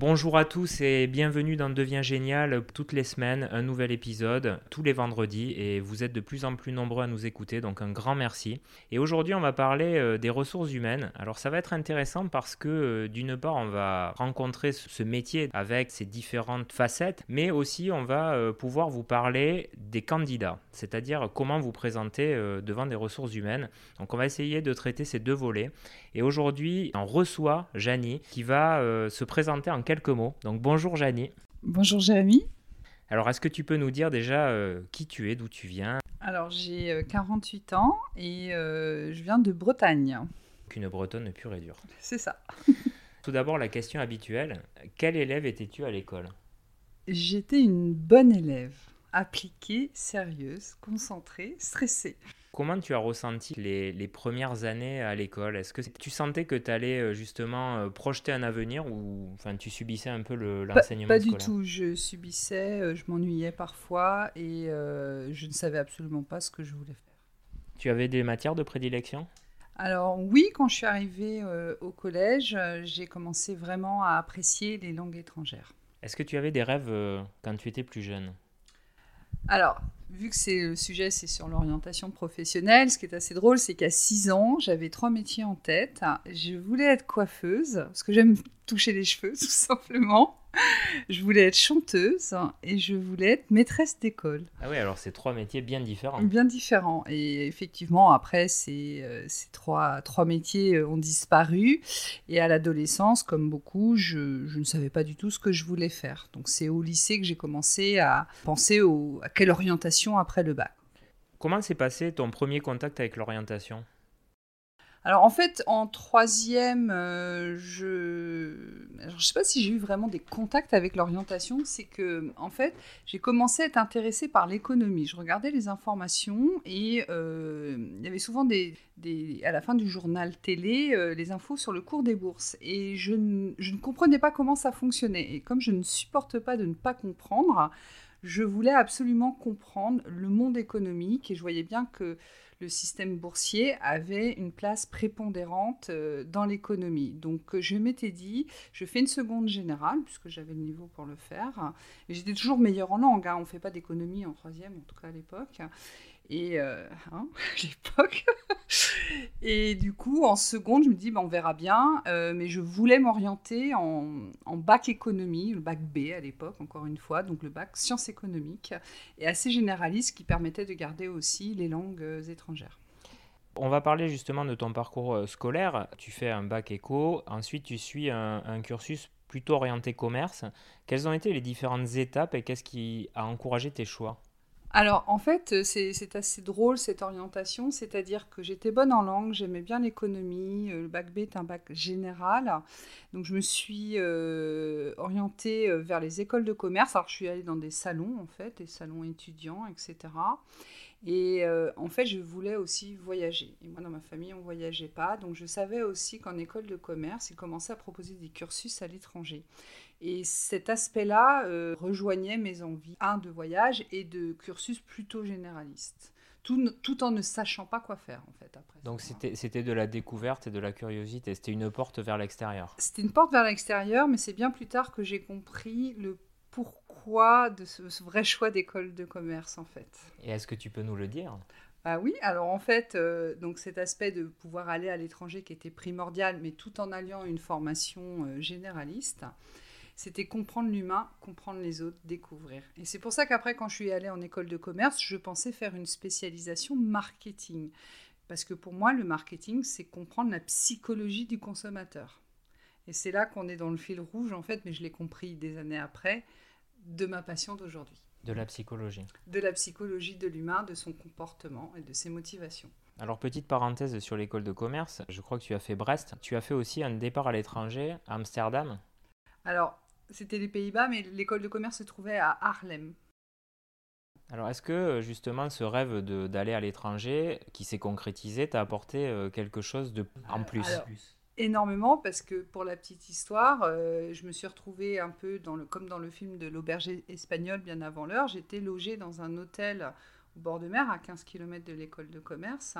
Bonjour à tous et bienvenue dans Devient Génial. Toutes les semaines, un nouvel épisode, tous les vendredis, et vous êtes de plus en plus nombreux à nous écouter, donc un grand merci. Et aujourd'hui, on va parler euh, des ressources humaines. Alors ça va être intéressant parce que euh, d'une part, on va rencontrer ce métier avec ses différentes facettes, mais aussi on va euh, pouvoir vous parler des candidats, c'est-à-dire comment vous présenter devant des ressources humaines. Donc on va essayer de traiter ces deux volets. Et aujourd'hui, on reçoit Janie qui va se présenter en quelques mots. Donc bonjour Janie. Bonjour Jérémy. Alors est-ce que tu peux nous dire déjà euh, qui tu es, d'où tu viens? Alors j'ai 48 euh, ans et euh, je viens de Bretagne. Qu'une bretonne pure et dure. C'est ça. Tout d'abord la question habituelle, quel élève étais-tu à l'école? J'étais une bonne élève, appliquée, sérieuse, concentrée, stressée. Comment tu as ressenti les, premières années à l'école? Est-ce que tu sentais que tu allais euh, justement euh, projeter un avenir ou enfin, tu subissais un peu l'enseignement Pas, pas du tout, je subissais, euh, je m'ennuyais parfois et je ne savais absolument pas ce que je voulais faire. Tu avais des matières de prédilection? Alors oui, quand je suis arrivée au collège, j'ai commencé vraiment à apprécier les langues étrangères. Est-ce que tu avais des rêves quand tu étais plus jeune? Alors, vu que c'est le sujet, c'est sur l'orientation professionnelle, ce qui est assez drôle, c'est qu'à 6 ans, j'avais trois métiers en tête. Je voulais être coiffeuse, parce que j'aime toucher les cheveux, tout simplement. je voulais être chanteuse et je voulais être maîtresse d'école. Ah oui, alors c'est trois métiers bien différents. Bien différents. Et effectivement, après, ces, euh, ces trois, trois métiers euh, ont disparu. Et à l'adolescence, comme beaucoup, je, je, ne savais pas du tout ce que je voulais faire. Donc c'est au lycée que j'ai commencé à penser au, à quelle orientation après le bac. Comment s'est passé ton premier contact avec l'orientation? Alors en fait, en troisième, euh, je ne sais pas si j'ai eu vraiment des contacts avec l'orientation, c'est que en fait, j'ai commencé à être intéressée par l'économie. Je regardais les informations et euh, il y avait souvent des, à la fin du journal télé euh, les infos sur le cours des bourses et je je ne comprenais pas comment ça fonctionnait. Et comme je ne supporte pas de ne pas comprendre, je voulais absolument comprendre le monde économique et je voyais bien que le système boursier avait une place prépondérante euh, dans l'économie. Donc euh, je m'étais dit, je fais une seconde générale, puisque j'avais le niveau pour le faire. J'étais toujours meilleure en langue, hein. on ne fait pas d'économie en troisième, en tout cas à l'époque et euh, hein, l'époque. et du coup, en seconde, je me dis, bah, on verra bien. Euh, mais je voulais m'orienter en, bac économie, le bac B à l'époque, encore une fois, donc le bac sciences économiques, et assez généraliste qui permettait de garder aussi les langues euh, étrangères. On va parler justement de ton parcours scolaire. Tu fais un bac éco, ensuite tu suis un cursus plutôt orienté commerce. Quelles ont été les différentes étapes et qu'est-ce qui a encouragé tes choix? Alors, en fait, c'est assez drôle cette orientation, c'est-à-dire que j'étais bonne en langue, j'aimais bien l'économie, euh, le bac B est un bac général, donc je me suis euh, orientée euh, vers les écoles de commerce. Alors, je suis allée dans des salons, en fait, des salons étudiants, etc. Et en fait, je voulais aussi voyager. Et moi, dans ma famille, on ne voyageait pas. Donc, je savais aussi qu'en école de commerce, ils commençaient à proposer des cursus à l'étranger. Et cet aspect-là euh, rejoignait mes envies, un, de voyage et de cursus plutôt généraliste. Tout, tout, en ne sachant pas quoi faire, en fait, après. Donc, c'était de la découverte et de la curiosité. C'était une porte vers l'extérieur. C'était une porte vers l'extérieur, mais c'est bien plus tard que j'ai compris le pourquoi de ce, vrai choix d'école de commerce, en fait. Et est-ce que tu peux nous le dire? Ah oui, alors en fait, euh, donc cet aspect de pouvoir aller à l'étranger qui était primordial, mais tout en alliant une formation euh, généraliste, c'était comprendre l'humain, comprendre les autres, découvrir. Et c'est pour ça qu'après, quand je suis allée en école de commerce, je pensais faire une spécialisation marketing. Parce que pour moi, le marketing, c'est comprendre la psychologie du consommateur. Et c'est là qu'on est dans le fil rouge, en fait, mais je l'ai compris des années après, de ma passion d'aujourd'hui. De la psychologie. De la psychologie de l'humain, de son comportement et de ses motivations. Alors petite parenthèse sur l'école de commerce, je crois que tu as fait Brest. Tu as fait aussi un départ à l'étranger, à Amsterdam? Alors c'était les Pays-Bas, mais l'école de commerce se trouvait à Haarlem. Alors, est-ce que euh, justement ce rêve d'aller à l'étranger qui s'est concrétisé t'a apporté euh, quelque chose de en plus? Énormément, parce que pour la petite histoire, euh, je me suis retrouvée un peu dans le, comme dans le film de l'auberge espagnole bien avant l'heure. J'étais logée dans un hôtel au bord de mer, à 15 km de l'école de commerce,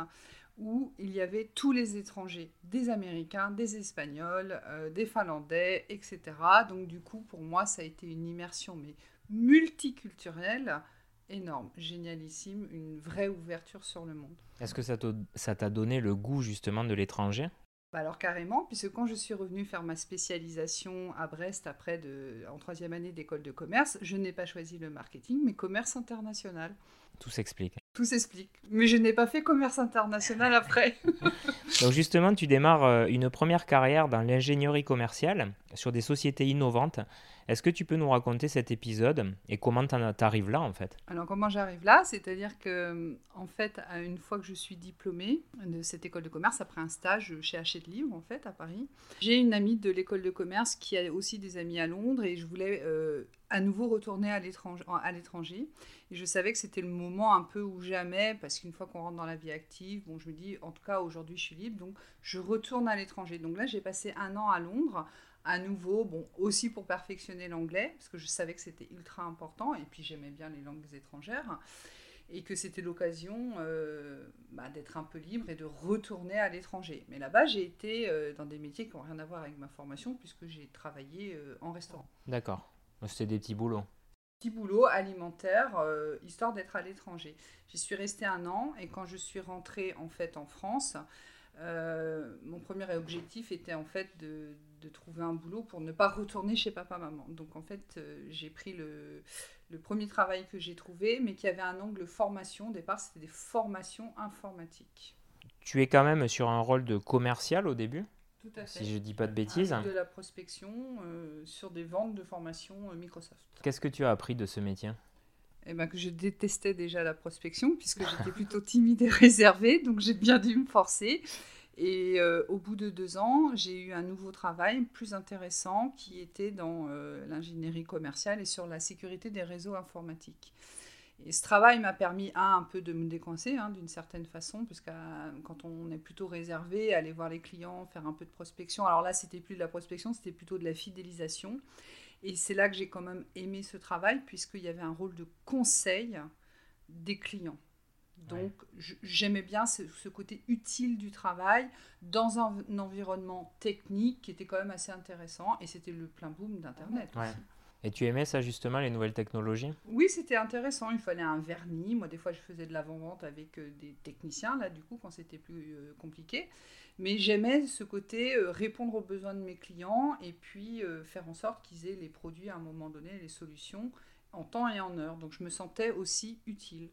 où il y avait tous les étrangers, des Américains, des Espagnols, euh, des Finlandais, etc. Donc du coup, pour moi, ça a été une immersion, mais multiculturelle, énorme, génialissime, une vraie ouverture sur le monde. Est-ce que ça t'a donné le goût justement de l'étranger? Bah alors carrément, puisque quand je suis revenue faire ma spécialisation à Brest après de, en troisième année d'école de commerce, je n'ai pas choisi le marketing, mais commerce international. Tout s'explique. Tout s'explique. Mais je n'ai pas fait commerce international après. Donc justement, tu démarres euh, une première carrière dans l'ingénierie commerciale sur des sociétés innovantes. Est-ce que tu peux nous raconter cet épisode et comment tu arrives là en fait? Alors comment j'arrive là C'est-à-dire que en fait, une fois que je suis diplômée de cette école de commerce, après un stage chez Hachette Livre en fait à Paris, j'ai une amie de l'école de commerce qui a aussi des amis à Londres et je voulais euh, à nouveau retourner à l'étranger. Et je savais que c'était le moment un peu ou jamais, parce qu'une fois qu'on rentre dans la vie active, bon, je me dis, en tout cas, aujourd'hui, je suis libre, donc je retourne à l'étranger. Donc là, j'ai passé un an à Londres, à nouveau, bon, aussi pour perfectionner l'anglais, parce que je savais que c'était ultra important, et puis j'aimais bien les langues étrangères, et que c'était l'occasion euh, bah, d'être un peu libre et de retourner à l'étranger. Mais là-bas, j'ai été euh, dans des métiers qui n'ont rien à voir avec ma formation, puisque j'ai travaillé euh, en restaurant. D'accord. C'était des petits boulots. Petits boulots alimentaires, histoire d'être à l'étranger. J'y suis restée un an et quand je suis rentrée en fait en France, euh, mon premier objectif était en fait de, de, trouver un boulot pour ne pas retourner chez papa-maman. Donc en fait, euh, j'ai pris le, le, premier travail que j'ai trouvé, mais qui avait un angle formation. Au départ, c'était des formations informatiques. Tu es quand même sur un rôle de commercial au début tout à fait. Si je dis pas de bêtises. de la prospection euh, sur des ventes de formation Microsoft. Qu'est-ce que tu as appris de ce métier? Eh ben, que je détestais déjà la prospection puisque j'étais plutôt timide et réservée, donc j'ai bien dû me forcer. Et euh, au bout de deux ans, j'ai eu un nouveau travail plus intéressant qui était dans l'ingénierie commerciale et sur la sécurité des réseaux informatiques. Et ce travail m'a permis, un, un peu de me décoincer hein, d'une certaine façon, parce que quand on est plutôt réservé, aller voir les clients, faire un peu de prospection. Alors là, c'était plus de la prospection, c'était plutôt de la fidélisation. Et c'est là que j'ai quand même aimé ce travail, puisqu'il y avait un rôle de conseil des clients. Donc j'aimais bien ce, côté utile du travail dans un, environnement technique qui était quand même assez intéressant, et c'était le plein boom d'Internet. Ouais. Et tu aimais ça justement, les nouvelles technologies? Oui, c'était intéressant. Il fallait un vernis. Moi, des fois, je faisais de l'avant-vente avec euh, des techniciens, là, du coup, quand c'était plus euh, compliqué. Mais j'aimais ce côté euh, répondre aux besoins de mes clients et puis faire en sorte qu'ils aient les produits à un moment donné, les solutions, en temps et en heure. Donc, je me sentais aussi utile.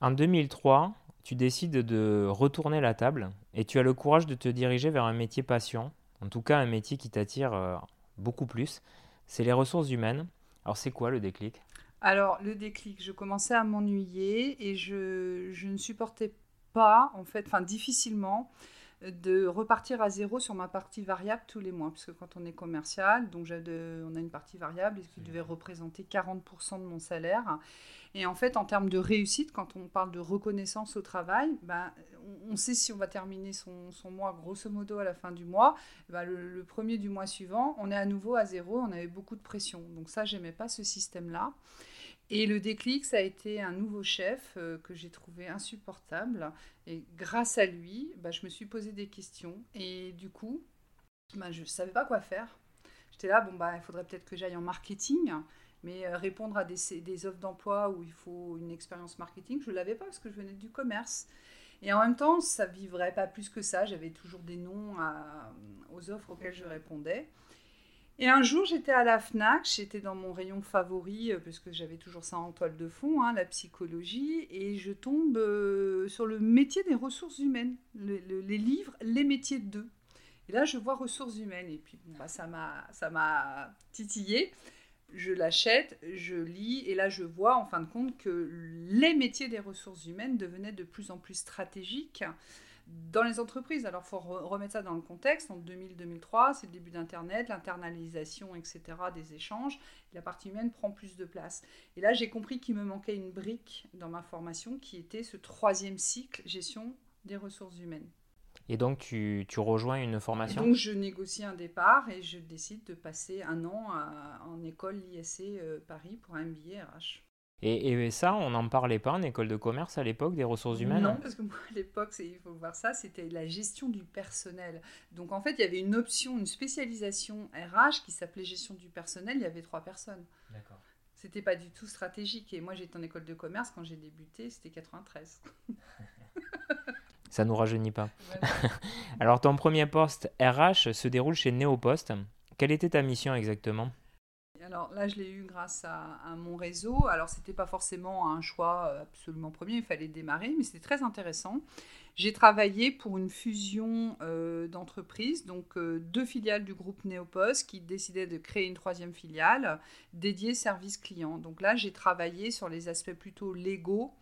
En 2003, tu décides de retourner la table et tu as le courage de te diriger vers un métier passion, en tout cas un métier qui t'attire beaucoup plus c'est les ressources humaines. Alors c'est quoi le déclic? Alors le déclic, je commençais à m'ennuyer et je, je, ne supportais pas, en fait, enfin difficilement, de repartir à zéro sur ma partie variable tous les mois. Puisque quand on est commercial, donc on a une partie variable qui devait représenter 40% de mon salaire. Et en fait, en termes de réussite, quand on parle de reconnaissance au travail, ben, on sait si on va terminer son, son, mois grosso modo à la fin du mois. Ben, le, premier du mois suivant, on est à nouveau à zéro, on avait beaucoup de pression. Donc ça, j'aimais pas ce système-là. Et le déclic, ça a été un nouveau chef euh, que j'ai trouvé insupportable. Et grâce à lui, ben, je me suis posé des questions. Et du coup, ben, je ne savais pas quoi faire. J'étais là, bon, bah, il faudrait peut-être que j'aille en marketing. Mais euh, répondre à des, des offres d'emploi où il faut une expérience marketing, je ne l'avais pas parce que je venais du commerce. Et en même temps, ça vivrait pas plus que ça. J'avais toujours des noms aux offres auxquelles je répondais. Et un jour, j'étais à la FNAC, j'étais dans mon rayon favori, euh, parce que j'avais toujours ça en toile de fond, hein, la psychologie, et je tombe euh, sur le métier des ressources humaines, les livres Les métiers d'eux. Et là, je vois ressources humaines, et puis bah, ça m'a titillé je l'achète, je lis, et là je vois en fin de compte que les métiers des ressources humaines devenaient de plus en plus stratégiques dans les entreprises. Alors il faut remettre ça dans le contexte. En 2000-2003, c'est le début d'Internet, l'internalisation, etc., des échanges. La partie humaine prend plus de place. Et là j'ai compris qu'il me manquait une brique dans ma formation qui était ce troisième cycle, gestion des ressources humaines. Et donc, tu, tu rejoins une formation? Donc, je négocie un départ et je décide de passer un an en école l'ISC euh, Paris pour un MBA RH. Et, ça, on n'en parlait pas en école de commerce à l'époque des ressources humaines Non, parce que moi, à l'époque, il faut voir ça, c'était la gestion du personnel. Donc en fait, il y avait une option, une spécialisation RH qui s'appelait gestion du personnel. Il y avait trois personnes. D'accord. C'était pas du tout stratégique. Et moi, j'étais en école de commerce quand j'ai débuté, c'était 93. ça nous rajeunit pas. Alors, ton premier poste RH se déroule chez Néopost. Quelle était ta mission exactement? Alors là, je l'ai eu grâce à, mon réseau. Alors, ce n'était pas forcément un choix euh, absolument premier, il fallait démarrer, mais c'était très intéressant. J'ai travaillé pour une fusion euh, d'entreprises, donc euh, deux filiales du groupe Neopost qui décidaient de créer une troisième filiale dédiée service client. Donc là, j'ai travaillé sur les aspects plutôt légaux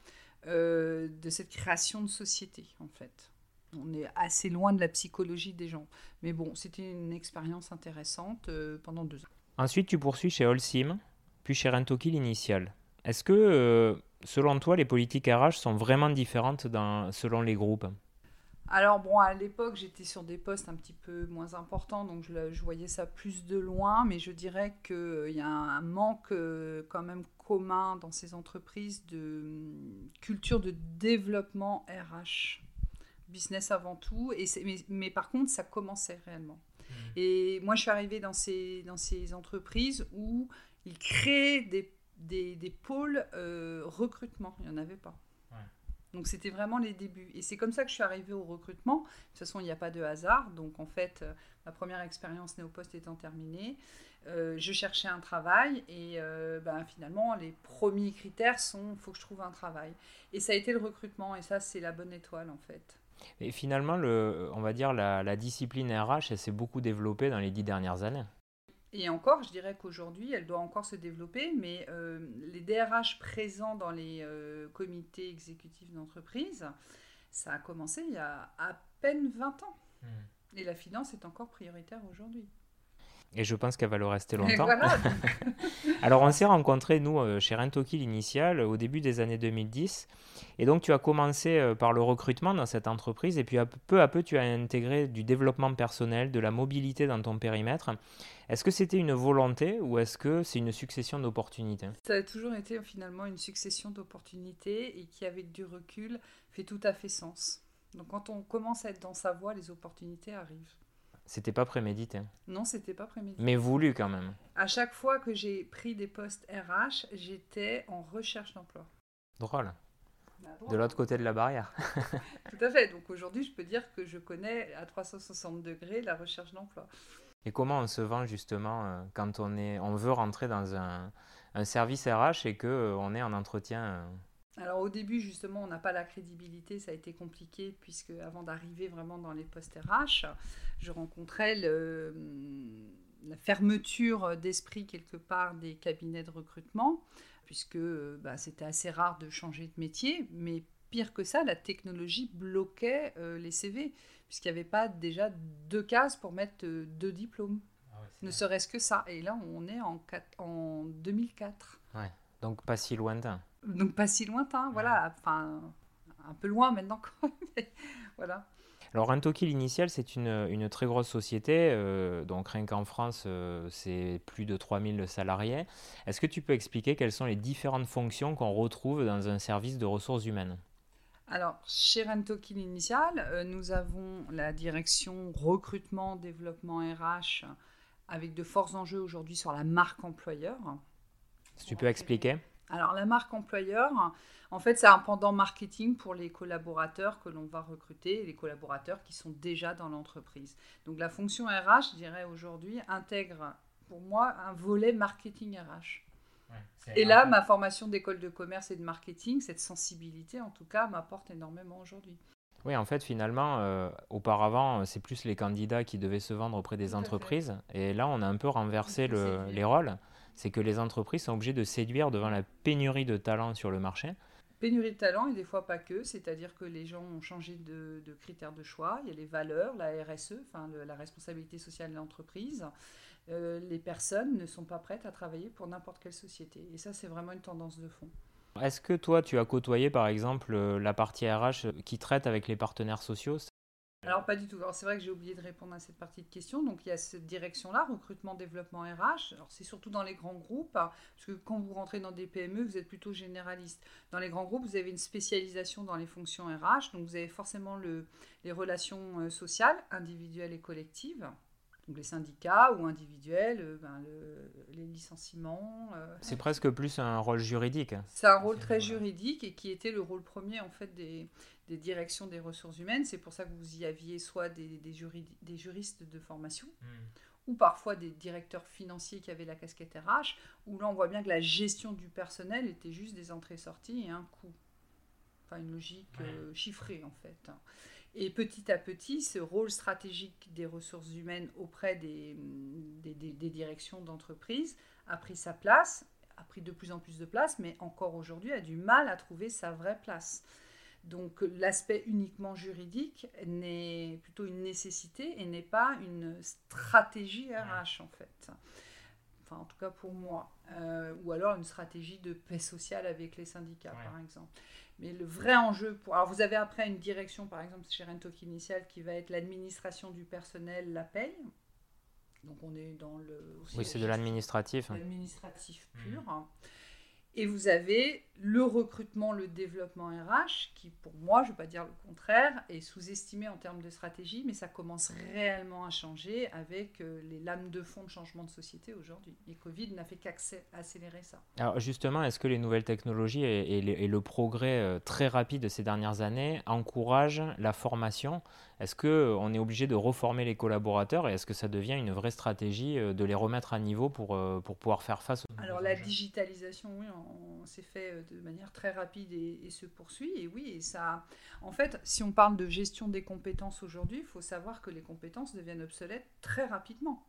de cette création de société, en fait. On est assez loin de la psychologie des gens. Mais bon, c'était une expérience intéressante pendant deux ans. Ensuite, tu poursuis chez Holcim, puis chez Rentoki l'initial. Est-ce que, euh, selon toi, les politiques RH sont vraiment différentes selon les groupes? Alors bon, à l'époque, j'étais sur des postes un petit peu moins importants, donc je, voyais ça plus de loin, mais je dirais qu'il euh, y a un, manque euh, quand même commun dans ces entreprises de hum, culture de développement RH, business avant tout, et mais, par contre, ça commençait réellement. Mmh. Et moi, je suis arrivée dans ces, dans ces entreprises où ils créaient des, des, des pôles euh, recrutement. Il n'y en avait pas. Donc c'était vraiment les débuts. Et c'est comme ça que je suis arrivée au recrutement. De toute façon, il n'y a pas de hasard. Donc en fait, euh, ma première expérience néo-poste étant terminée, euh, je cherchais un travail et ben, finalement, les premiers critères sont il faut que je trouve un travail. Et ça a été le recrutement. Et ça, c'est la bonne étoile en fait. Et finalement, le, on va dire la, la discipline RH, elle s'est beaucoup développée dans les dix dernières années. Et encore, je dirais qu'aujourd'hui, elle doit encore se développer, mais euh, les DRH présents dans les euh, comités exécutifs d'entreprise, ça a commencé il y a à peine 20 ans. Hmm. Et la finance est encore prioritaire aujourd'hui. Et je pense qu'elle va le rester longtemps. Alors, on s'est rencontrés, nous, euh, chez Rentoki, l'initial, au début des années 2010. Et donc, tu as commencé euh, par le recrutement dans cette entreprise. Et puis, peu à peu, tu as intégré du développement personnel, de la mobilité dans ton périmètre. Est-ce que c'était une volonté ou est-ce que c'est une succession d'opportunités? Ça a toujours été finalement une succession d'opportunités et qui, avec du recul, fait tout à fait sens. Donc, quand on commence à être dans sa voie, les opportunités arrivent. C'était pas prémédité. Non, c'était pas prémédité. Mais voulu quand même. À chaque fois que j'ai pris des postes RH, j'étais en recherche d'emploi. Drôle. De l'autre côté de la barrière. Tout à fait. Donc aujourd'hui, je peux dire que je connais à 360 degrés la recherche d'emploi. Et comment on se vend justement euh, quand on, est, on veut rentrer dans un, un service RH et qu'on euh, on est en entretien euh, alors au début, justement, on n'a pas la crédibilité, ça a été compliqué, puisque avant d'arriver vraiment dans les postes RH, je rencontrais la fermeture d'esprit quelque part des cabinets de recrutement, puisque bah, c'était assez rare de changer de métier, mais pire que ça, la technologie bloquait euh, les CV, puisqu'il n'y avait pas déjà deux cases pour mettre euh, deux diplômes. Ah ne serait-ce que ça. Et là, on est en, en 2004. Ouais, donc pas si lointain. Donc pas si lointain, voilà. Enfin, un peu loin maintenant quand même. voilà. Alors, Untoki, l'initial, c'est une, une, très grosse société. Euh, donc, rien qu'en France, euh, c'est plus de 3000 salariés. Est-ce que tu peux expliquer quelles sont les différentes fonctions qu'on retrouve dans un service de ressources humaines? Alors, chez Rentoki Initial, euh, nous avons la direction recrutement, développement RH, avec de forts enjeux aujourd'hui sur la marque employeur. Si tu peux expliquer alors la marque employeur, en fait, c'est un pendant marketing pour les collaborateurs que l'on va recruter, les collaborateurs qui sont déjà dans l'entreprise. Donc la fonction RH, je dirais aujourd'hui, intègre pour moi un volet marketing RH. et là, ma formation d'école de commerce et de marketing, cette sensibilité en tout cas, m'apporte énormément aujourd'hui. Oui, en fait, finalement, euh, auparavant, c'est plus les candidats qui devaient se vendre auprès des entreprises. Et là, on a un peu renversé les rôles c'est que les entreprises sont obligées de séduire devant la pénurie de talents sur le marché. Pénurie de talents et des fois pas que, c'est-à-dire que les gens ont changé de, critères de choix. Il y a les valeurs, la RSE, enfin la responsabilité sociale de l'entreprise. Euh, les personnes ne sont pas prêtes à travailler pour n'importe quelle société. Et ça, c'est vraiment une tendance de fond. Est-ce que toi, tu as côtoyé par exemple la partie RH qui traite avec les partenaires sociaux? Alors pas du tout. Alors c'est vrai que j'ai oublié de répondre à cette partie de question. Donc il y a cette direction-là, recrutement, développement RH. Alors c'est surtout dans les grands groupes, hein, parce que quand vous rentrez dans des PME, vous êtes plutôt généraliste. Dans les grands groupes, vous avez une spécialisation dans les fonctions RH. Donc vous avez forcément le, les relations euh, sociales, individuelles et collectives donc les syndicats ou individuels, euh, ben, les licenciements. Euh. C'est presque plus un rôle juridique. C'est un rôle très juridique et qui était le rôle premier en fait des, des directions des ressources humaines. C'est pour ça que vous y aviez soit des, des, des juristes de formation. Hmm. ou parfois des directeurs financiers qui avaient la casquette RH, où là on voit bien que la gestion du personnel était juste des entrées-sorties et un coût. Enfin une logique euh, chiffrée en fait. Et petit à petit, ce rôle stratégique des ressources humaines auprès des, des, directions d'entreprise a pris sa place, a pris de plus en plus de place, mais encore aujourd'hui a du mal à trouver sa vraie place. Donc l'aspect uniquement juridique n'est plutôt une nécessité et n'est pas une stratégie RH en fait. Enfin en tout cas pour moi. Euh, ou alors une stratégie de paix sociale avec les syndicats par exemple. Mais le vrai enjeu pour. Alors, vous avez après une direction, par exemple, chez Rentoki Initial, qui va être l'administration du personnel, la paye. Donc, on est dans le. Oui, c'est de l'administratif. L'administratif pur. Mmh. Et vous avez le recrutement, le développement RH, qui pour moi, je ne vais pas dire le contraire, est sous-estimé en termes de stratégie, mais ça commence réellement à changer avec euh, les lames de fond de changement de société aujourd'hui. Et Covid n'a fait qu'accélérer ça. Alors justement, est-ce que les nouvelles technologies et, le progrès euh, très rapide de ces dernières années encouragent la formation? Est-ce qu'on est obligé de reformer les collaborateurs et est-ce que ça devient une vraie stratégie euh, de les remettre à niveau pour, pour pouvoir faire face aux... Alors la digitalisation, oui, s'est fait de manière très rapide et, se poursuit. Et oui, et ça. En fait, si on parle de gestion des compétences aujourd'hui, il faut savoir que les compétences deviennent obsolètes très rapidement.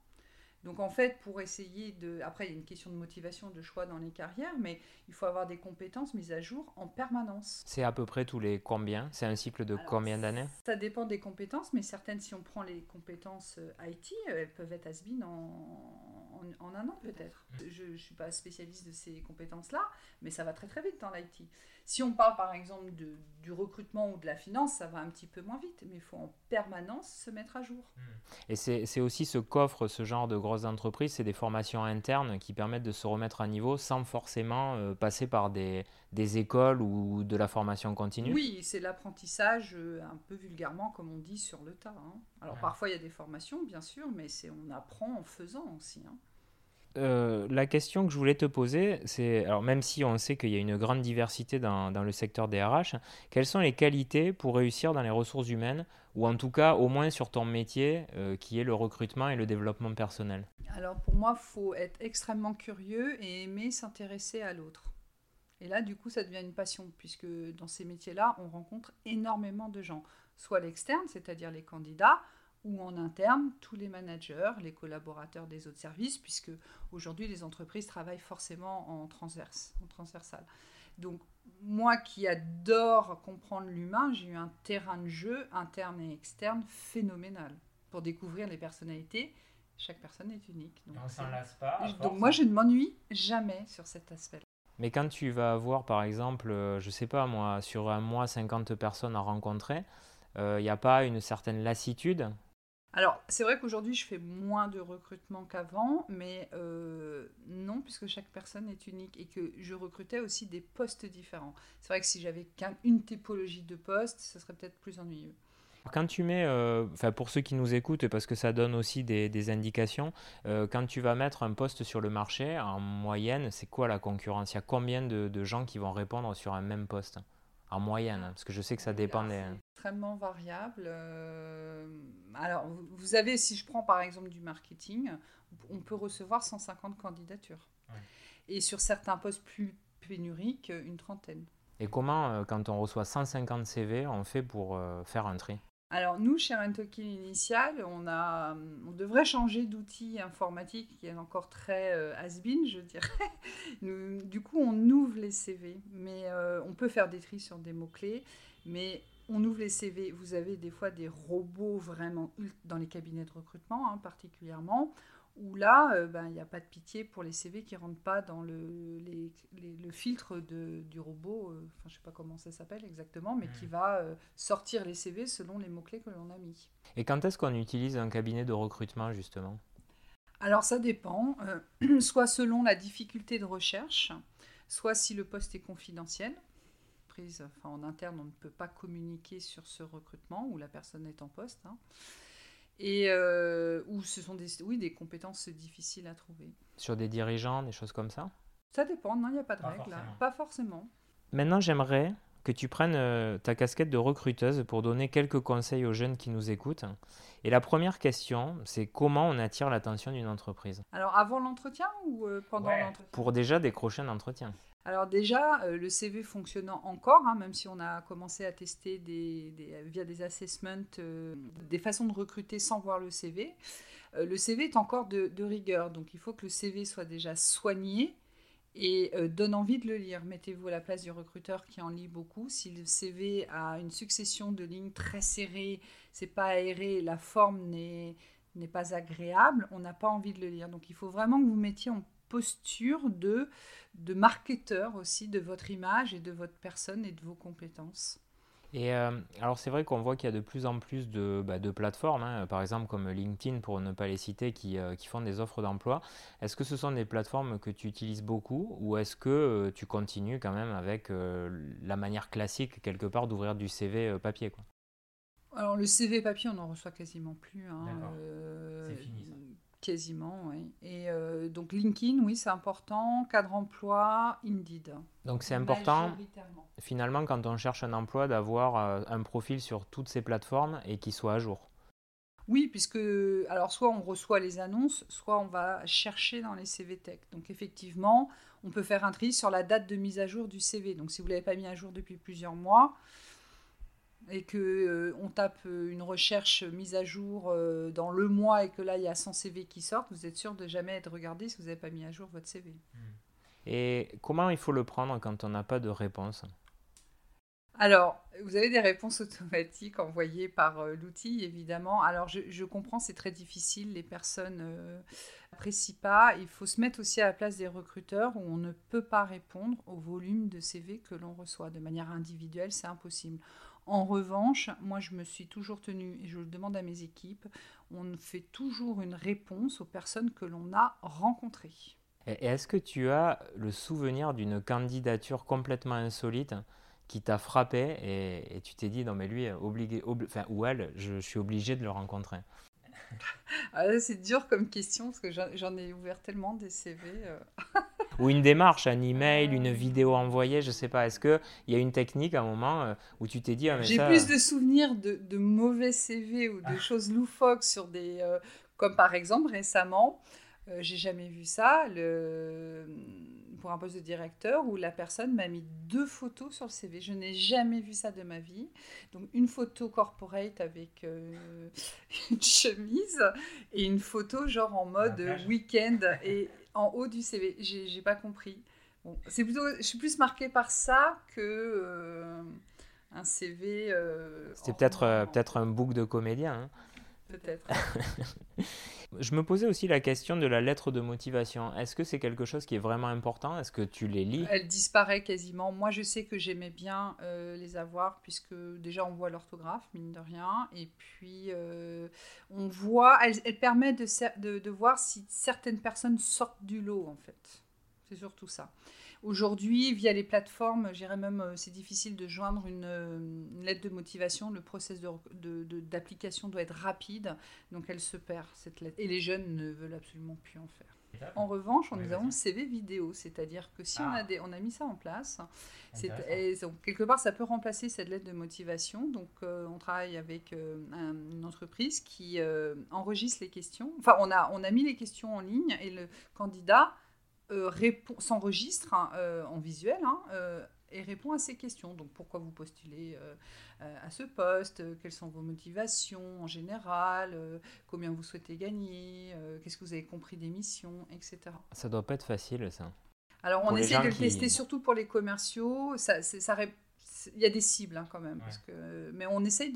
Donc en fait, pour essayer de... Après, il y a une question de motivation, de choix dans les carrières, mais il faut avoir des compétences mises à jour en permanence. C'est à peu près tous les combien? C'est un cycle de combien d'années? Ça dépend des compétences, mais certaines, si on prend les compétences euh, IT, euh, elles peuvent être has en, en, un an peut-être. Je ne suis pas spécialiste de ces compétences-là, mais ça va très très vite dans l'IT. Si on parle par exemple de, du recrutement ou de la finance, ça va un petit peu moins vite, mais il faut en permanence se mettre à jour. Et c'est aussi ce qu'offre ce genre de grosses entreprises, c'est des formations internes qui permettent de se remettre à niveau sans forcément euh, passer par des, des, écoles ou de la formation continue Oui, c'est l'apprentissage euh, un peu vulgairement, comme on dit, sur le tas. Hein. Alors parfois il y a des formations, bien sûr, mais on apprend en faisant aussi. Hein. Euh, la question que je voulais te poser, c'est, alors même si on sait qu'il y a une grande diversité dans, le secteur des RH, quelles sont les qualités pour réussir dans les ressources humaines, ou en tout cas au moins sur ton métier, euh, qui est le recrutement et le développement personnel? Alors pour moi, il faut être extrêmement curieux et aimer s'intéresser à l'autre. Et là, du coup, ça devient une passion, puisque dans ces métiers-là, on rencontre énormément de gens, soit l'externe, c'est-à-dire les candidats, ou en interne, tous les managers, les collaborateurs des autres services, puisque aujourd'hui les entreprises travaillent forcément en transverse, en transversal. Donc moi qui adore comprendre l'humain, j'ai eu un terrain de jeu interne et externe phénoménal pour découvrir les personnalités. Chaque personne est unique. Donc, on s'en lasse pas. Donc moi je ne m'ennuie jamais sur cet aspect-là. Mais quand tu vas avoir par exemple, euh, je sais pas moi, sur un mois 50 personnes à rencontrer, il euh, n'y a pas une certaine lassitude alors, c'est vrai qu'aujourd'hui, je fais moins de recrutement qu'avant, mais euh, non, puisque chaque personne est unique et que je recrutais aussi des postes différents. C'est vrai que si j'avais qu'une typologie de poste, ce serait peut-être plus ennuyeux. Quand tu mets, euh, pour ceux qui nous écoutent, parce que ça donne aussi des, indications, euh, quand tu vas mettre un poste sur le marché, en moyenne, c'est quoi la concurrence? Il y a combien de gens qui vont répondre sur un même poste? En moyenne Parce que je sais que ça dépend des... Extrêmement variable. Euh, alors, vous avez, si je prends par exemple du marketing, on peut recevoir 150 candidatures. Et sur certains postes plus pénuriques, une trentaine. Et comment, euh, quand on reçoit 150 CV, on fait pour euh, faire un tri? Alors nous, chez Rentokin Initial, on, a, on devrait changer d'outil informatique qui est encore très euh, has-been, je dirais. du coup, on ouvre les CV, mais euh, on peut faire des tris sur des mots-clés, mais on ouvre les CV. Vous avez des fois des robots vraiment dans les cabinets de recrutement, hein, particulièrement. Où là, ben, il n'y a pas de pitié pour les CV qui ne rentrent pas dans le, le filtre de, du robot, enfin je ne sais pas comment ça s'appelle exactement, mais qui mmh. va sortir les CV selon les mots-clés que l'on a mis. Et quand est-ce qu'on utilise un cabinet de recrutement justement? Alors ça dépend, soit selon la difficulté de recherche, soit si le poste est confidentiel. Prise, enfin, en interne, on ne peut pas communiquer sur ce recrutement où la personne est en poste. Hein. Et euh, où ce sont des, oui, des compétences difficiles à trouver. Sur des dirigeants, des choses comme ça? Ça dépend, non, il n'y a pas de règle. Pas forcément. Maintenant, j'aimerais que tu prennes euh, ta casquette de recruteuse pour donner quelques conseils aux jeunes qui nous écoutent. Et la première question, c'est comment on attire l'attention d'une entreprise? Alors avant l'entretien ou euh, pendant l'entretien? Pour déjà décrocher un entretien. Alors déjà, euh, le CV fonctionnant encore, hein, même si on a commencé à tester via des assessments des façons de recruter sans voir le CV, le CV est encore de, rigueur. Donc il faut que le CV soit déjà soigné, et euh, donne envie de le lire. Mettez-vous à la place du recruteur qui en lit beaucoup. Si le CV a une succession de lignes très serrées, c'est pas aéré, la forme n'est n'est pas agréable, on n'a pas envie de le lire. Donc il faut vraiment que vous mettiez en posture de, de marketeur aussi de votre image et de votre personne et de vos compétences. Et euh, alors c'est vrai qu'on voit qu'il y a de plus en plus de, bah, de plateformes, hein, par exemple comme LinkedIn pour ne pas les citer, qui, euh, qui font des offres d'emploi. Est-ce que ce sont des plateformes que tu utilises beaucoup ou est-ce que euh, tu continues quand même avec la manière classique quelque part d'ouvrir du CV papier quoi? Alors le CV papier, on n'en reçoit quasiment plus. Hein, c'est fini ça. Quasiment, oui. Et donc LinkedIn, oui, c'est important. Cadre emploi, Indeed. Donc c'est important finalement, quand on cherche un emploi, d'avoir euh, un profil sur toutes ces plateformes et qui soit à jour. Oui, puisque alors soit on reçoit les annonces, soit on va chercher dans les CV Tech. Donc effectivement, on peut faire un tri sur la date de mise à jour du CV. Donc si vous ne l'avez pas mis à jour depuis plusieurs mois et que euh, on tape euh, une recherche mise à jour dans le mois et que là il y a 100 CV qui sortent, vous êtes sûr de jamais être regardé si vous n'avez pas mis à jour votre CV. Hmm. Et comment il faut le prendre quand on n'a pas de réponse? Alors, vous avez des réponses automatiques envoyées par euh, l'outil, évidemment. Alors, je, comprends, c'est très difficile, les personnes n'apprécient euh, pas. Il faut se mettre aussi à la place des recruteurs où on ne peut pas répondre au volume de CV que l'on reçoit. De manière individuelle, c'est impossible. En revanche, moi, je me suis toujours tenue, et je le demande à mes équipes, on fait toujours une réponse aux personnes que l'on a rencontrées. Et est-ce que tu as le souvenir d'une candidature complètement insolite qui t'a frappé et, tu t'es dit non mais lui obligé enfin ou elle je, suis obligé de le rencontrer? Ah, c'est dur comme question parce que j'en ai ouvert tellement des CV euh. ou une démarche un email une vidéo envoyée je sais pas est-ce que il y a une technique à un moment euh, où tu t'es dit ah, j'ai plus de souvenirs de, de, mauvais CV ou de ah. choses loufoques sur des euh, comme par exemple récemment j'ai jamais vu ça le pour un poste de directeur où la personne m'a mis deux photos sur le CV. Je n'ai jamais vu ça de ma vie. Donc une photo corporate avec euh, une chemise et une photo genre en mode week-end et en haut du CV. J'ai pas compris. Bon, c'est plutôt, je suis plus marquée par ça que euh, un CV. Euh, C'était peut-être peut-être un book de comédien. Hein. Peut-être. Je me posais aussi la question de la lettre de motivation. Est-ce que c'est quelque chose qui est vraiment important? Est-ce que tu les lis? Elle disparaît quasiment. Moi, je sais que j'aimais bien euh, les avoir, puisque déjà, on voit l'orthographe, mine de rien. Et puis, euh, on voit, elle, elle permet de, de, de, voir si certaines personnes sortent du lot, en fait. C'est surtout ça. Aujourd'hui, via les plateformes, j'irais même, euh, c'est difficile de joindre euh, une, lettre de motivation. Le process d'application de, doit être rapide, donc elle se perd, cette lettre. Et les jeunes ne veulent absolument plus en faire. En revanche, on nous avons le CV vidéo, c'est-à-dire que si on, a ah. des, on a mis ça en place, quelque part ça peut remplacer cette lettre de motivation. Donc euh, on travaille avec une entreprise qui enregistre les questions. Enfin, on a, on a mis les questions en ligne et le candidat s'enregistre hein, euh, en visuel hein, euh, et répond à ces questions. Donc pourquoi vous postulez à ce poste Quelles sont vos motivations en général Combien vous souhaitez gagner Qu'est-ce que vous avez compris des missions Etc. Ça doit pas être facile ça. Alors on essaie de le tester surtout pour les commerciaux. Ça, ça, il y a des cibles hein, quand même. Parce que, mais on essaye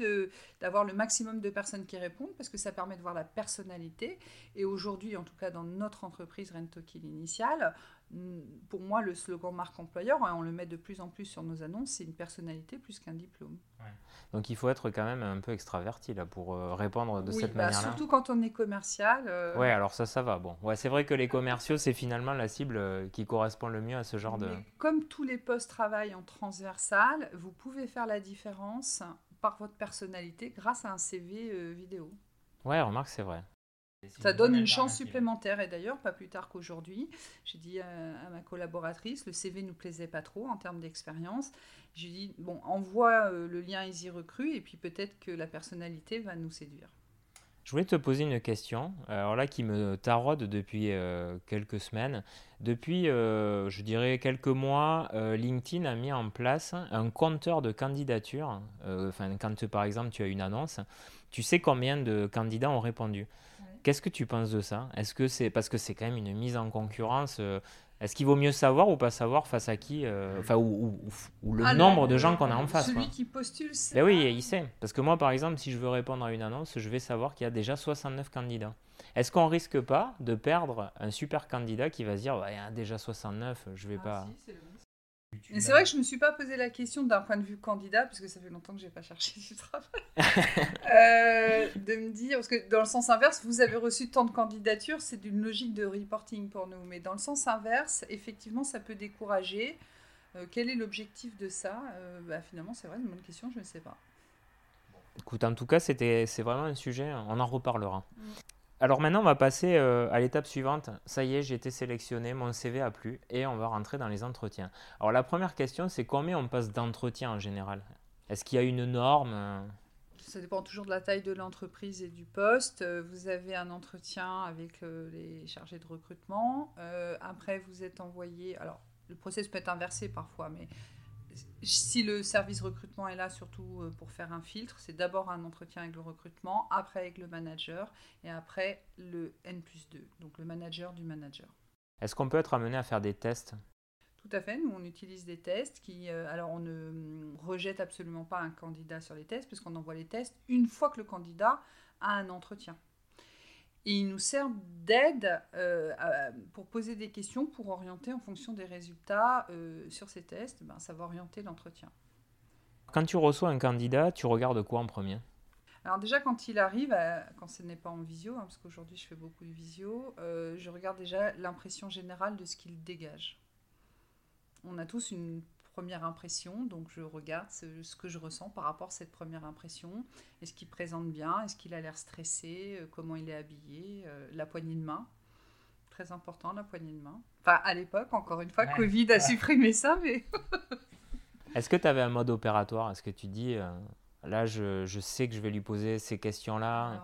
d'avoir le maximum de personnes qui répondent parce que ça permet de voir la personnalité. Et aujourd'hui, en tout cas dans notre entreprise Rentoki Initial, mm, pour moi, le slogan marque employeur, hein, on le met de plus en plus sur nos annonces, c'est une personnalité plus qu'un diplôme. Donc il faut être quand même un peu extraverti là pour euh, répondre de cette bah, manière-là. Surtout quand on est commercial. Euh, ouais, alors ça, ça va. Bon, ouais, c'est vrai que les commerciaux, c'est finalement la cible euh, qui correspond le mieux à ce genre de. comme tous les postes travaillent en transversal, vous pouvez faire la différence par votre personnalité grâce à un CV vidéo. Ouais, remarque, c'est vrai. Ça donne une chance supplémentaire. Et d'ailleurs, pas plus tard qu'aujourd'hui, j'ai dit à, ma collaboratrice, le CV nous plaisait pas trop en termes d'expérience. J'ai dit, bon, envoie euh, le lien Easy Recrue et puis peut-être que la personnalité va nous séduire. Je voulais te poser une question, alors là qui me taraude depuis euh, quelques semaines. Depuis, euh, je dirais, quelques mois, LinkedIn a mis en place un compteur de candidatures. Enfin, quand par exemple tu as une annonce, tu sais combien de candidats ont répondu. Qu'est-ce que tu penses de ça? Est-ce que c'est parce que c'est quand même une mise en concurrence euh, Est-ce qu'il vaut mieux savoir ou pas savoir face à qui euh, Enfin, ou, le ah, nombre de gens qu'on a en face. Celui qui postule, c'est. Ben oui, il sait. Parce que moi, par exemple, si je veux répondre à une annonce, je vais savoir qu'il y a déjà 69 candidats. Est-ce qu'on risque pas de perdre un super candidat qui va se dire, il y a déjà 69, je vais ah, pas. Si, c'est vrai que je ne me suis pas posé la question d'un point de vue candidat, parce que ça fait longtemps que je n'ai pas cherché du travail, euh, de me dire, parce que dans le sens inverse, vous avez reçu tant de candidatures, c'est d'une logique de reporting pour nous. Mais dans le sens inverse, effectivement, ça peut décourager. Euh, quel est l'objectif de ça? Euh, bah, Finalement, c'est vrai, une bonne question, je ne sais pas. Écoute, en tout cas, c'est vraiment un sujet, on en reparlera. Mm. Alors maintenant, on va passer euh, à l'étape suivante. Ça y est, j'ai été sélectionné, mon CV a plu et on va rentrer dans les entretiens. Alors la première question, c'est combien on passe d'entretiens en général? Est-ce qu'il y a une norme ça dépend toujours de la taille de l'entreprise et du poste. Euh, vous avez un entretien avec euh, les chargés de recrutement. après, vous êtes envoyé. Alors, le process peut être inversé parfois, mais si le service recrutement est là surtout euh, pour faire un filtre, c'est d'abord un entretien avec le recrutement, après avec le manager et après le N plus 2, donc le manager du manager. Est-ce qu'on peut être amené à faire des tests? Tout à fait, nous on utilise des tests qui, euh, alors on ne rejette absolument pas un candidat sur les tests puisqu'on envoie les tests une fois que le candidat a un entretien. Et il nous sert d'aide euh, pour poser des questions, pour orienter en fonction des résultats euh, sur ces tests, ben, ça va orienter l'entretien. Quand tu reçois un candidat, tu regardes quoi en premier? Alors déjà quand il arrive, euh, quand ce n'est pas en visio, hein, parce qu'aujourd'hui je fais beaucoup de visio, je regarde déjà l'impression générale de ce qu'il dégage. On a tous une première impression. Donc je regarde ce, que je ressens par rapport à cette première impression. Est-ce qu'il présente bien? Est-ce qu'il a l'air stressé? Euh, Comment il est habillé? Euh, La poignée de main. Très important, la poignée de main. Enfin, à l'époque, encore une fois, Covid a supprimé ça, mais... Est-ce que tu avais un mode opératoire? Est-ce que tu dis, euh, là, je, je, sais que je vais lui poser ces questions-là?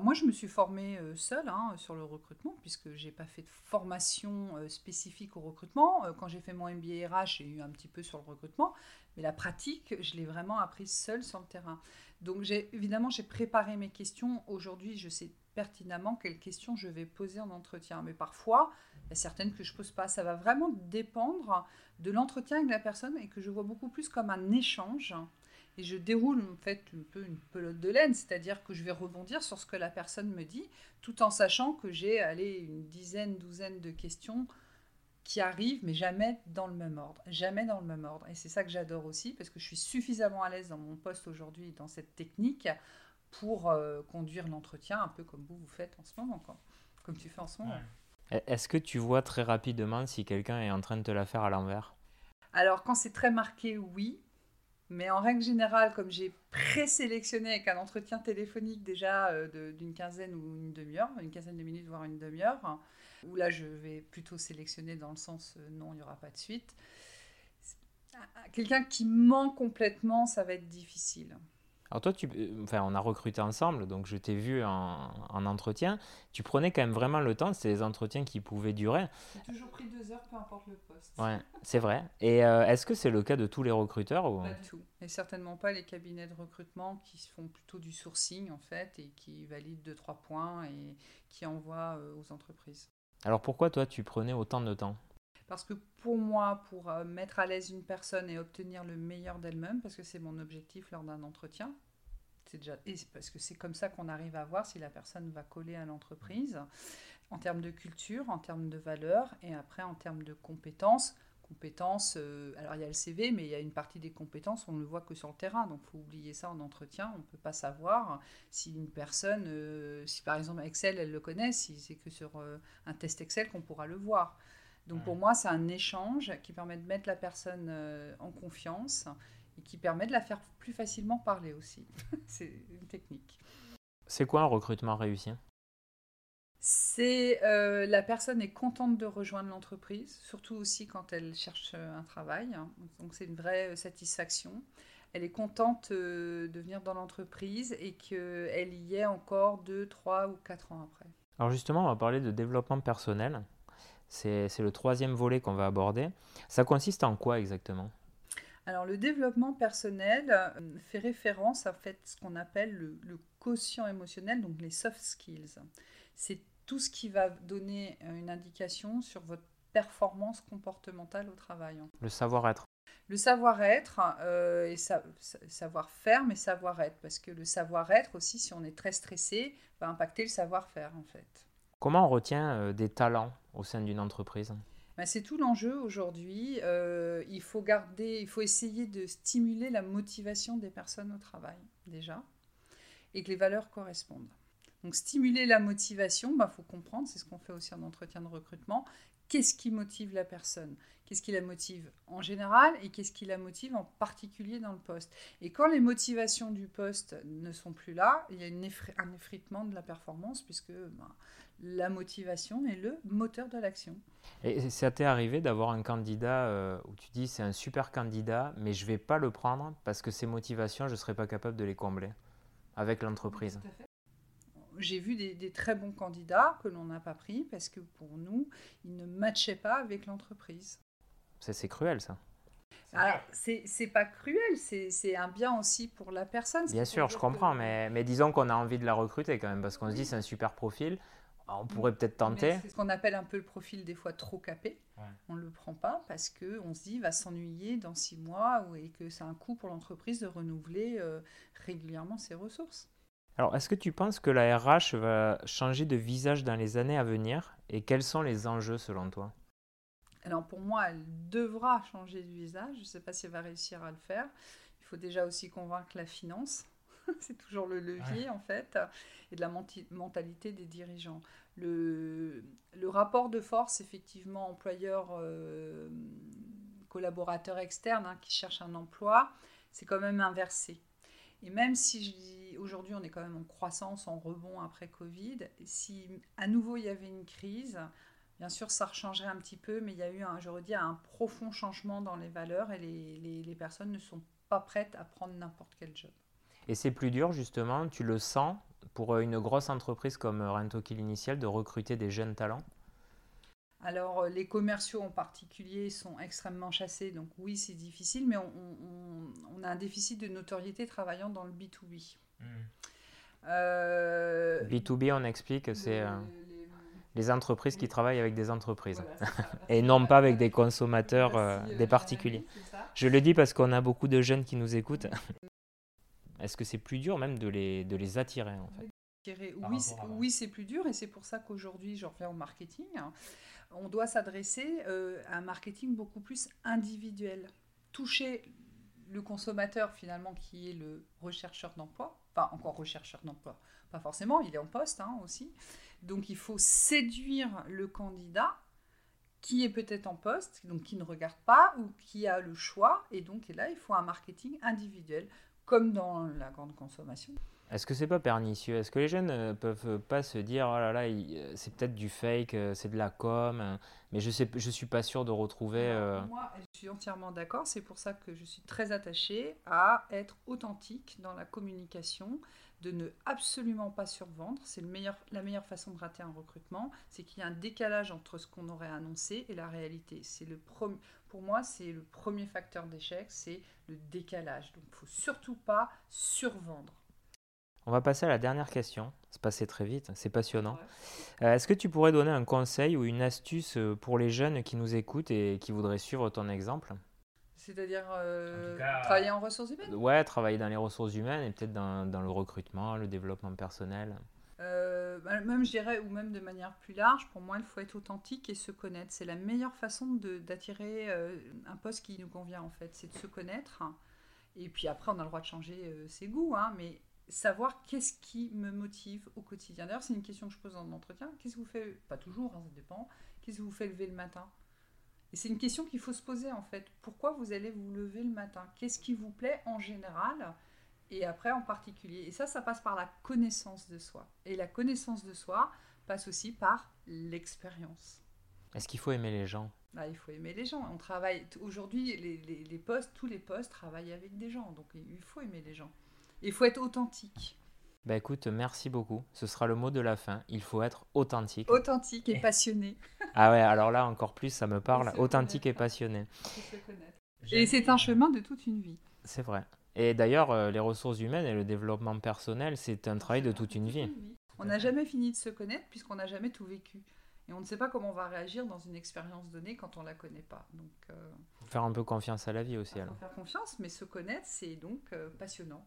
Moi, je me suis formée euh, seule hein, sur le recrutement, puisque j'ai pas fait de formation euh, spécifique au recrutement. Quand j'ai fait mon MBA RH, j'ai eu un petit peu sur le recrutement, mais la pratique, je l'ai vraiment apprise seule sur le terrain. Donc évidemment, j'ai préparé mes questions. Aujourd'hui, je sais pertinemment quelles questions je vais poser en entretien, mais parfois, il y a certaines que je pose pas. Ça va vraiment dépendre de l'entretien avec la personne et que je vois beaucoup plus comme un échange et je déroule en fait un peu une pelote de laine, c'est-à-dire que je vais rebondir sur ce que la personne me dit, tout en sachant que j'ai allé une dizaine, douzaine de questions qui arrivent, mais jamais dans le même ordre, jamais dans le même ordre. Et c'est ça que j'adore aussi, parce que je suis suffisamment à l'aise dans mon poste aujourd'hui, dans cette technique, pour euh, conduire l'entretien, un peu comme vous vous faites en ce moment, comme tu fais en ce moment. Est-ce que tu vois très rapidement si quelqu'un est en train de te la faire à l'envers? Alors quand c'est très marqué, oui. Mais en règle générale, comme j'ai présélectionné avec un entretien téléphonique déjà euh, d'une quinzaine ou une demi-heure, une quinzaine de minutes, voire une demi-heure, où là je vais plutôt sélectionner dans le sens euh, non, il n'y aura pas de suite. Quelqu'un qui ment complètement, ça va être difficile. Alors toi, tu, euh, enfin, on a recruté ensemble, donc je t'ai vu en, entretien. Tu prenais quand même vraiment le temps, c'était des entretiens qui pouvaient durer. J'ai toujours pris deux heures, peu importe le poste. Ouais, c'est vrai. Et euh, est-ce que c'est le cas de tous les recruteurs ou... Pas du tout. Et certainement pas les cabinets de recrutement qui font plutôt du sourcing en fait et qui valident deux, trois points et qui envoient euh, aux entreprises. Alors pourquoi toi tu prenais autant de temps? Parce que pour moi, pour euh, mettre à l'aise une personne et obtenir le meilleur d'elle-même, parce que c'est mon objectif lors d'un entretien, c'est déjà et parce que c'est comme ça qu'on arrive à voir si la personne va coller à l'entreprise en termes de culture, en termes de valeurs et après en termes de compétences. Compétences, euh, alors il y a le CV, mais il y a une partie des compétences, on ne le voit que sur le terrain, donc il faut oublier ça en entretien. On ne peut pas savoir si une personne, euh, si par exemple Excel, elle le connaît, si c'est que sur un test Excel qu'on pourra le voir. Donc pour moi, c'est un échange qui permet de mettre la personne en confiance et qui permet de la faire plus facilement parler aussi. c'est une technique. C'est quoi un recrutement réussi? C'est euh, la personne est contente de rejoindre l'entreprise, surtout aussi quand elle cherche un travail. Hein. Donc c'est une vraie euh, satisfaction. Elle est contente euh, de venir dans l'entreprise et qu'elle y est encore 2, 3 ou 4 ans après. Alors justement, on va parler de développement personnel. C'est le troisième volet qu'on va aborder. Ça consiste en quoi exactement? Alors le développement personnel fait référence à fait ce qu'on appelle le, le, quotient émotionnel, donc les soft skills. C'est tout ce qui va donner euh, une indication sur votre performance comportementale au travail. Le savoir-être. Le savoir-être euh, et savoir-faire, mais savoir-être, parce que le savoir-être aussi, si on est très stressé, va impacter le savoir-faire en fait. Comment on retient euh, des talents au sein d'une entreprise? Ben, C'est tout l'enjeu aujourd'hui. il faut garder, il faut essayer de stimuler la motivation des personnes au travail déjà, et que les valeurs correspondent. Donc stimuler la motivation, il bah, faut comprendre, c'est ce qu'on fait aussi en entretien de recrutement, qu'est-ce qui motive la personne? Qu'est-ce qui la motive en général et qu'est-ce qui la motive en particulier dans le poste? Et quand les motivations du poste ne sont plus là, il y a un effritement de la performance puisque bah, la motivation est le moteur de l'action. Et ça t'est arrivé d'avoir un candidat euh, où tu dis c'est un super candidat mais je ne vais pas le prendre parce que ses motivations je ne serai pas capable de les combler avec l'entreprise? J'ai vu des, très bons candidats que l'on n'a pas pris parce que pour nous, ils ne matchaient pas avec l'entreprise. C'est cruel ça. Alors, c'est pas cruel, c'est un bien aussi pour la personne. Bien sûr, je comprends, mais, mais disons qu'on a envie de la recruter quand même parce qu'on se dit c'est un super profil. On pourrait peut-être tenter. C'est ce qu'on appelle un peu le profil des fois trop capé. On ne le prend pas parce qu'on se dit il va s'ennuyer dans six mois et que c'est un coût pour l'entreprise de renouveler euh, régulièrement ses ressources. Alors, est-ce que tu penses que la RH va changer de visage dans les années à venir et quels sont les enjeux selon toi? Alors, pour moi, elle devra changer de visage. Je ne sais pas si elle va réussir à le faire. Il faut déjà aussi convaincre la finance. C'est toujours le levier, en fait, et de la mentalité des dirigeants. Le, le rapport de force, effectivement, employeur-collaborateur euh, externe hein, qui cherche un emploi, c'est quand même inversé. Et même si je dis aujourd'hui on est quand même en croissance, en rebond après Covid, si à nouveau il y avait une crise, bien sûr ça rechangerait un petit peu, mais il y a eu, un, je redis, un profond changement dans les valeurs et les, les, les personnes ne sont pas prêtes à prendre n'importe quel job. Et c'est plus dur justement, tu le sens, pour une grosse entreprise comme Rentokill Initial de recruter des jeunes talents? Alors, euh, les commerciaux en particulier sont extrêmement chassés, donc oui, c'est difficile, mais on, a un déficit de notoriété travaillant dans le B2B. B2B, hmm. euh, on explique que c'est euh, les, entreprises qui travaillent avec des entreprises et non pas avec des consommateurs, des particuliers. Je le dis parce qu'on a beaucoup de jeunes qui nous écoutent. Est-ce que c'est plus dur même de les, de les attirer en fait oui, oui c'est plus dur et c'est pour ça qu'aujourd'hui, je reviens au marketing on doit s'adresser euh, à un marketing beaucoup plus individuel. Toucher le consommateur finalement qui est le rechercheur d'emploi, pas encore rechercheur d'emploi, pas forcément, il est en poste hein, aussi. Donc il faut séduire le candidat qui est peut-être en poste, donc qui ne regarde pas ou qui a le choix. Et donc là, il faut un marketing individuel, comme dans la grande consommation. Est-ce que c'est pas pernicieux? Est-ce que les jeunes ne peuvent pas se dire oh là là, euh, c'est peut-être du fake, euh, c'est de la com, euh, mais je sais, je suis pas sûr de retrouver. Moi, je suis entièrement d'accord. C'est pour ça que je suis très attachée à être authentique dans la communication, de ne absolument pas survendre. C'est le meilleur, la meilleure façon de rater un recrutement, c'est qu'il y a un décalage entre ce qu'on aurait annoncé et la réalité. C'est le pour moi, c'est le premier facteur d'échec, c'est le décalage. Donc, il faut surtout pas survendre. On va passer à la dernière question. C'est passé très vite, c'est passionnant. Euh, est-ce que tu pourrais donner un conseil ou une astuce euh, pour les jeunes qui nous écoutent et qui voudraient suivre ton exemple? C'est-à-dire travailler en ressources humaines? Ouais, travailler dans les ressources humaines et peut-être dans, dans, le recrutement, le développement personnel. Bah, même je dirais, ou même de manière plus large, pour moi, il faut être authentique et se connaître. C'est la meilleure façon d'attirer un poste qui nous convient, en fait. C'est de se connaître. Et puis après, on a le droit de changer ses goûts, hein, mais savoir qu'est-ce qui me motive au quotidien. D'ailleurs, c'est une question que je pose dans l'entretien. Qu'est-ce que vous faites? Pas toujours, hein, ça dépend. Qu'est-ce que vous faites lever le matin? Et c'est une question qu'il faut se poser en fait. Pourquoi vous allez vous lever le matin? Qu'est-ce qui vous plaît en général et après en particulier? Et ça, ça passe par la connaissance de soi. Et la connaissance de soi passe aussi par l'expérience. Est-ce qu'il faut aimer les gens? Bah, Il faut aimer les gens. On travaille aujourd'hui, les, les postes, tous les postes travaillent avec des gens. Donc il faut aimer les gens. Il faut être authentique. Bah écoute, merci beaucoup. Ce sera le mot de la fin. Il faut être authentique. Authentique et passionné. ah ouais, alors là encore plus, ça me parle. Authentique et passionné. Et c'est un chemin de toute une vie. C'est vrai. Et d'ailleurs, euh, les ressources humaines et le développement personnel, c'est un travail de toute une vie. On n'a jamais fini de se connaître puisqu'on n'a jamais tout vécu. Et on ne sait pas comment on va réagir dans une expérience donnée quand on ne la connaît pas. Donc, euh, Faire un peu confiance à la vie aussi. Alors. Faire confiance, mais se connaître, c'est donc euh, passionnant.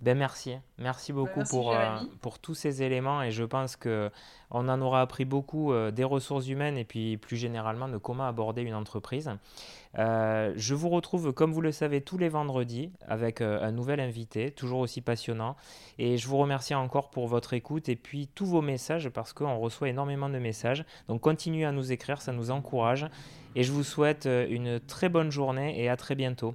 Ben merci, merci bah, beaucoup pour, euh, pour tous ces éléments et je pense que on en aura appris beaucoup euh, des ressources humaines et puis plus généralement de comment aborder une entreprise. Euh, je vous retrouve comme vous le savez tous les vendredis avec un nouvel invité, toujours aussi passionnant et je vous remercie encore pour votre écoute et puis tous vos messages parce qu'on reçoit énormément de messages. Donc continuez à nous écrire, ça nous encourage et je vous souhaite une très bonne journée et à très bientôt.